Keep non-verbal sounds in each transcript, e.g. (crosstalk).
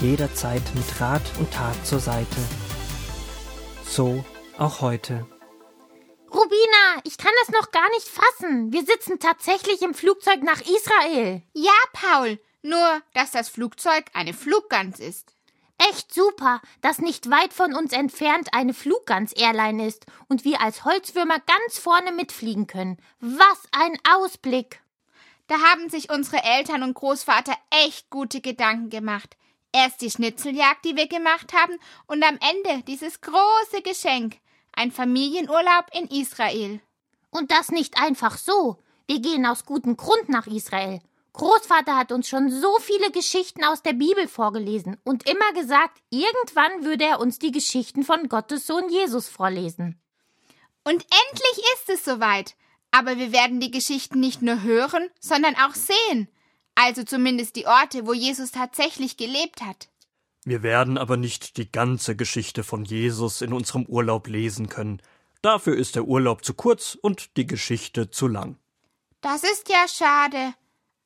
jederzeit mit Rat und Tat zur Seite. So auch heute. Rubina, ich kann das noch gar nicht fassen. Wir sitzen tatsächlich im Flugzeug nach Israel. Ja, Paul, nur dass das Flugzeug eine Fluggans ist. Echt super, dass nicht weit von uns entfernt eine Fluggans-Airline ist und wir als Holzwürmer ganz vorne mitfliegen können. Was ein Ausblick! Da haben sich unsere Eltern und Großvater echt gute Gedanken gemacht. Erst die Schnitzeljagd, die wir gemacht haben, und am Ende dieses große Geschenk. Ein Familienurlaub in Israel. Und das nicht einfach so. Wir gehen aus gutem Grund nach Israel. Großvater hat uns schon so viele Geschichten aus der Bibel vorgelesen und immer gesagt, irgendwann würde er uns die Geschichten von Gottes Sohn Jesus vorlesen. Und endlich ist es soweit. Aber wir werden die Geschichten nicht nur hören, sondern auch sehen. Also zumindest die Orte, wo Jesus tatsächlich gelebt hat. Wir werden aber nicht die ganze Geschichte von Jesus in unserem Urlaub lesen können. Dafür ist der Urlaub zu kurz und die Geschichte zu lang. Das ist ja schade.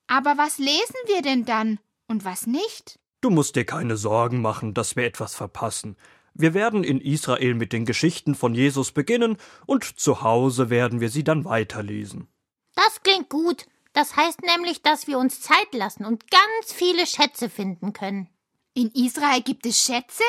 Aber was lesen wir denn dann und was nicht? Du musst dir keine Sorgen machen, dass wir etwas verpassen. Wir werden in Israel mit den Geschichten von Jesus beginnen und zu Hause werden wir sie dann weiterlesen. Das klingt gut. Das heißt nämlich, dass wir uns Zeit lassen und ganz viele Schätze finden können. In Israel gibt es Schätze?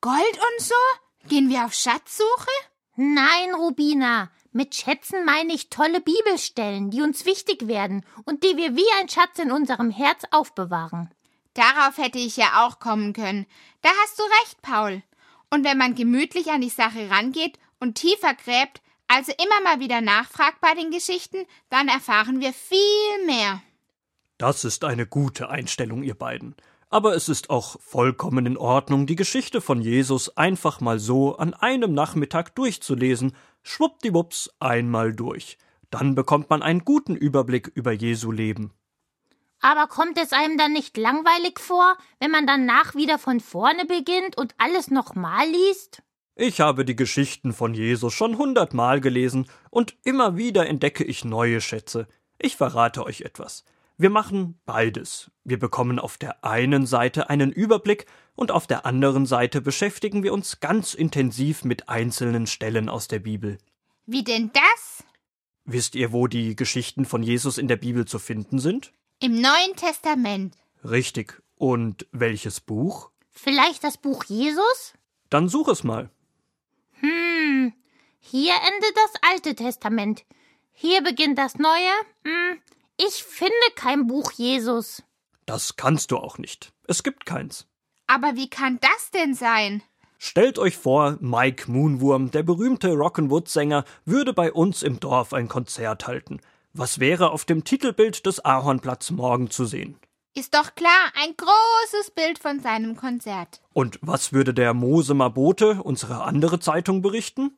Gold und so? Gehen wir auf Schatzsuche? Nein, Rubina. Mit Schätzen meine ich tolle Bibelstellen, die uns wichtig werden und die wir wie ein Schatz in unserem Herz aufbewahren. Darauf hätte ich ja auch kommen können. Da hast du recht, Paul. Und wenn man gemütlich an die Sache rangeht und tiefer gräbt, also immer mal wieder nachfragt bei den Geschichten, dann erfahren wir viel mehr. Das ist eine gute Einstellung, ihr beiden. Aber es ist auch vollkommen in Ordnung, die Geschichte von Jesus einfach mal so an einem Nachmittag durchzulesen, schwuppdiwupps einmal durch. Dann bekommt man einen guten Überblick über Jesu Leben. Aber kommt es einem dann nicht langweilig vor, wenn man danach wieder von vorne beginnt und alles nochmal liest? Ich habe die Geschichten von Jesus schon hundertmal gelesen und immer wieder entdecke ich neue Schätze. Ich verrate euch etwas. Wir machen beides. Wir bekommen auf der einen Seite einen Überblick und auf der anderen Seite beschäftigen wir uns ganz intensiv mit einzelnen Stellen aus der Bibel. Wie denn das? Wisst ihr, wo die Geschichten von Jesus in der Bibel zu finden sind? Im Neuen Testament. Richtig. Und welches Buch? Vielleicht das Buch Jesus? Dann such es mal. Hier endet das Alte Testament. Hier beginnt das Neue. Hm, ich finde kein Buch Jesus. Das kannst du auch nicht. Es gibt keins. Aber wie kann das denn sein? Stellt euch vor, Mike Moonwurm, der berühmte Rock'n'Wood-Sänger, würde bei uns im Dorf ein Konzert halten. Was wäre auf dem Titelbild des Ahornplatz morgen zu sehen? Ist doch klar, ein großes Bild von seinem Konzert. Und was würde der Mosemer Bote, unsere andere Zeitung, berichten?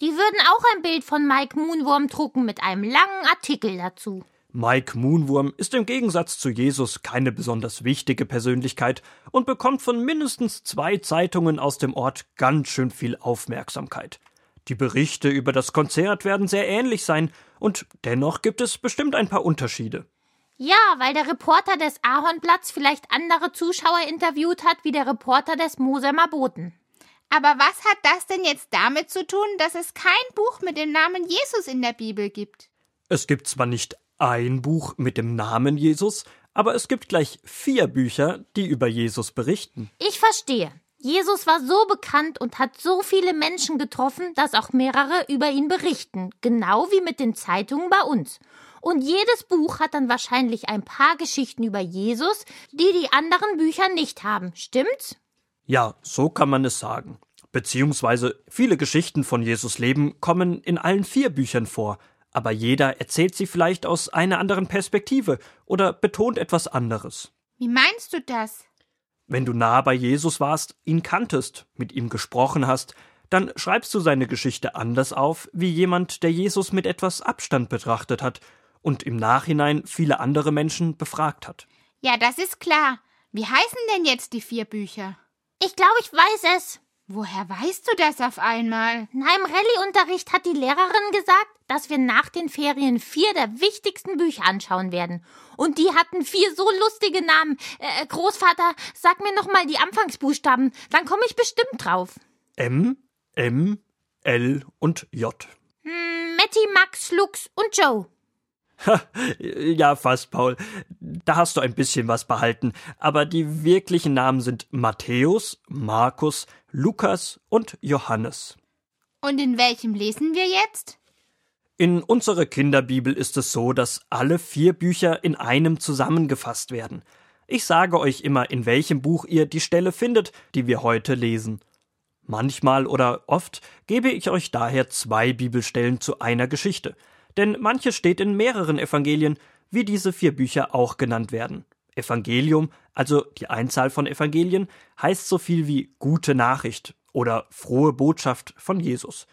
Die würden auch ein Bild von Mike Moonwurm drucken mit einem langen Artikel dazu. Mike Moonwurm ist im Gegensatz zu Jesus keine besonders wichtige Persönlichkeit und bekommt von mindestens zwei Zeitungen aus dem Ort ganz schön viel Aufmerksamkeit. Die Berichte über das Konzert werden sehr ähnlich sein, und dennoch gibt es bestimmt ein paar Unterschiede. Ja, weil der Reporter des Ahornblatts vielleicht andere Zuschauer interviewt hat wie der Reporter des Mosemer Boten. Aber was hat das denn jetzt damit zu tun, dass es kein Buch mit dem Namen Jesus in der Bibel gibt? Es gibt zwar nicht ein Buch mit dem Namen Jesus, aber es gibt gleich vier Bücher, die über Jesus berichten. Ich verstehe. Jesus war so bekannt und hat so viele Menschen getroffen, dass auch mehrere über ihn berichten, genau wie mit den Zeitungen bei uns. Und jedes Buch hat dann wahrscheinlich ein paar Geschichten über Jesus, die die anderen Bücher nicht haben, stimmt's? Ja, so kann man es sagen. Beziehungsweise viele Geschichten von Jesus Leben kommen in allen vier Büchern vor, aber jeder erzählt sie vielleicht aus einer anderen Perspektive oder betont etwas anderes. Wie meinst du das? Wenn du nah bei Jesus warst, ihn kanntest, mit ihm gesprochen hast, dann schreibst du seine Geschichte anders auf, wie jemand, der Jesus mit etwas Abstand betrachtet hat und im Nachhinein viele andere Menschen befragt hat. Ja, das ist klar. Wie heißen denn jetzt die vier Bücher? Ich glaube, ich weiß es. Woher weißt du das auf einmal? Na, im Rallye-Unterricht hat die Lehrerin gesagt, dass wir nach den Ferien vier der wichtigsten Bücher anschauen werden. Und die hatten vier so lustige Namen. Äh, Großvater, sag mir noch mal die Anfangsbuchstaben, dann komme ich bestimmt drauf. M, M, L und J. Hm, Matti, Max, Lux und Joe. (laughs) ja, fast, Paul. Da hast du ein bisschen was behalten. Aber die wirklichen Namen sind Matthäus, Markus, Lukas und Johannes. Und in welchem lesen wir jetzt? In unserer Kinderbibel ist es so, dass alle vier Bücher in einem zusammengefasst werden. Ich sage euch immer, in welchem Buch ihr die Stelle findet, die wir heute lesen. Manchmal oder oft gebe ich euch daher zwei Bibelstellen zu einer Geschichte – denn manches steht in mehreren Evangelien, wie diese vier Bücher auch genannt werden. Evangelium, also die Einzahl von Evangelien, heißt so viel wie gute Nachricht oder frohe Botschaft von Jesus.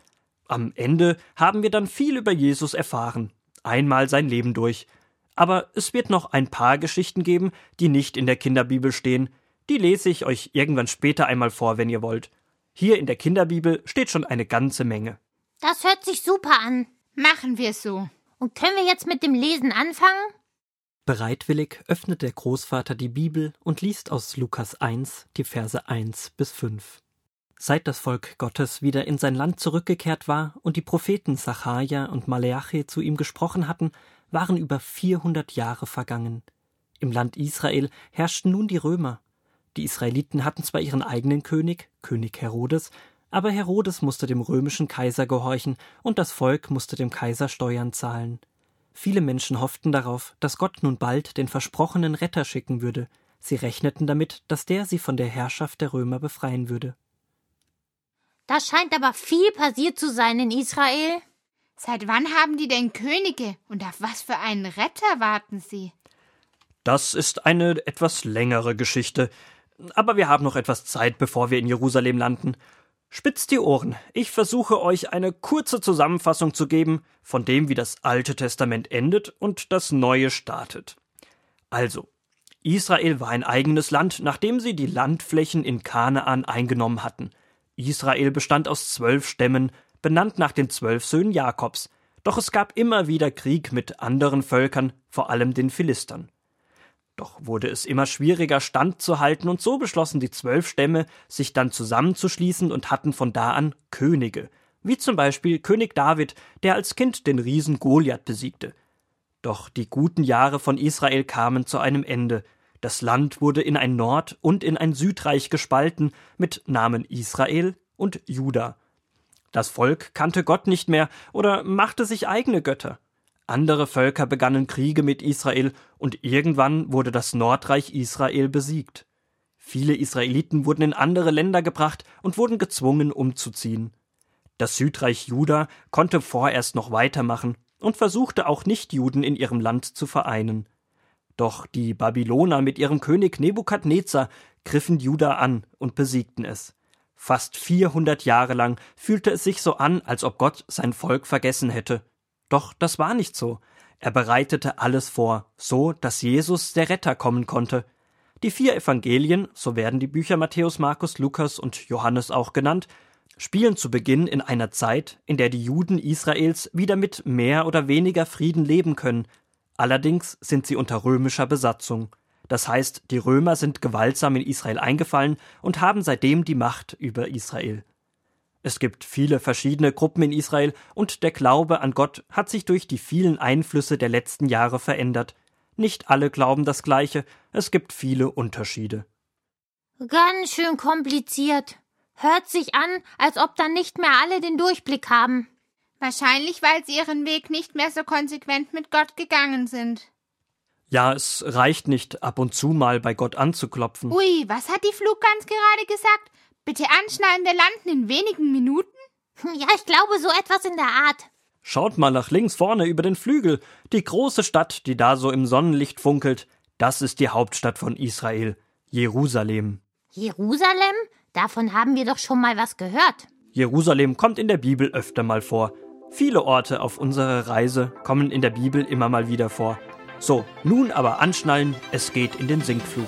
Am Ende haben wir dann viel über Jesus erfahren, einmal sein Leben durch. Aber es wird noch ein paar Geschichten geben, die nicht in der Kinderbibel stehen. Die lese ich euch irgendwann später einmal vor, wenn ihr wollt. Hier in der Kinderbibel steht schon eine ganze Menge. Das hört sich super an. Machen wir so. Und können wir jetzt mit dem Lesen anfangen? Bereitwillig öffnet der Großvater die Bibel und liest aus Lukas 1 die Verse 1 bis 5. Seit das Volk Gottes wieder in sein Land zurückgekehrt war und die Propheten Sacharja und Maleachi zu ihm gesprochen hatten, waren über 400 Jahre vergangen. Im Land Israel herrschten nun die Römer. Die Israeliten hatten zwar ihren eigenen König, König Herodes, aber Herodes musste dem römischen Kaiser gehorchen und das Volk musste dem Kaiser Steuern zahlen. Viele Menschen hofften darauf, dass Gott nun bald den versprochenen Retter schicken würde. Sie rechneten damit, dass der sie von der Herrschaft der Römer befreien würde. Da scheint aber viel passiert zu sein in Israel. Seit wann haben die denn Könige und auf was für einen Retter warten sie? Das ist eine etwas längere Geschichte. Aber wir haben noch etwas Zeit, bevor wir in Jerusalem landen. Spitzt die Ohren, ich versuche euch eine kurze Zusammenfassung zu geben von dem, wie das Alte Testament endet und das Neue startet. Also, Israel war ein eigenes Land, nachdem sie die Landflächen in Kanaan eingenommen hatten. Israel bestand aus zwölf Stämmen, benannt nach den zwölf Söhnen Jakobs, doch es gab immer wieder Krieg mit anderen Völkern, vor allem den Philistern. Doch wurde es immer schwieriger, standzuhalten, und so beschlossen die zwölf Stämme, sich dann zusammenzuschließen und hatten von da an Könige, wie zum Beispiel König David, der als Kind den Riesen Goliath besiegte. Doch die guten Jahre von Israel kamen zu einem Ende. Das Land wurde in ein Nord- und in ein Südreich gespalten, mit Namen Israel und Juda. Das Volk kannte Gott nicht mehr oder machte sich eigene Götter. Andere Völker begannen Kriege mit Israel und irgendwann wurde das Nordreich Israel besiegt. Viele Israeliten wurden in andere Länder gebracht und wurden gezwungen umzuziehen. Das Südreich Juda konnte vorerst noch weitermachen und versuchte auch Nichtjuden in ihrem Land zu vereinen. Doch die Babyloner mit ihrem König Nebukadnezar griffen Juda an und besiegten es. Fast 400 Jahre lang fühlte es sich so an, als ob Gott sein Volk vergessen hätte. Doch das war nicht so. Er bereitete alles vor, so dass Jesus der Retter kommen konnte. Die vier Evangelien, so werden die Bücher Matthäus, Markus, Lukas und Johannes auch genannt, spielen zu Beginn in einer Zeit, in der die Juden Israels wieder mit mehr oder weniger Frieden leben können. Allerdings sind sie unter römischer Besatzung. Das heißt, die Römer sind gewaltsam in Israel eingefallen und haben seitdem die Macht über Israel. Es gibt viele verschiedene Gruppen in Israel und der Glaube an Gott hat sich durch die vielen Einflüsse der letzten Jahre verändert. Nicht alle glauben das Gleiche, es gibt viele Unterschiede. Ganz schön kompliziert. Hört sich an, als ob dann nicht mehr alle den Durchblick haben. Wahrscheinlich, weil sie ihren Weg nicht mehr so konsequent mit Gott gegangen sind. Ja, es reicht nicht, ab und zu mal bei Gott anzuklopfen. Ui, was hat die Fluggans gerade gesagt? Bitte anschneiden, wir landen in wenigen Minuten? Ja, ich glaube, so etwas in der Art. Schaut mal nach links vorne über den Flügel. Die große Stadt, die da so im Sonnenlicht funkelt, das ist die Hauptstadt von Israel, Jerusalem. Jerusalem? Davon haben wir doch schon mal was gehört. Jerusalem kommt in der Bibel öfter mal vor. Viele Orte auf unserer Reise kommen in der Bibel immer mal wieder vor. So, nun aber anschnallen, es geht in den Sinkflug.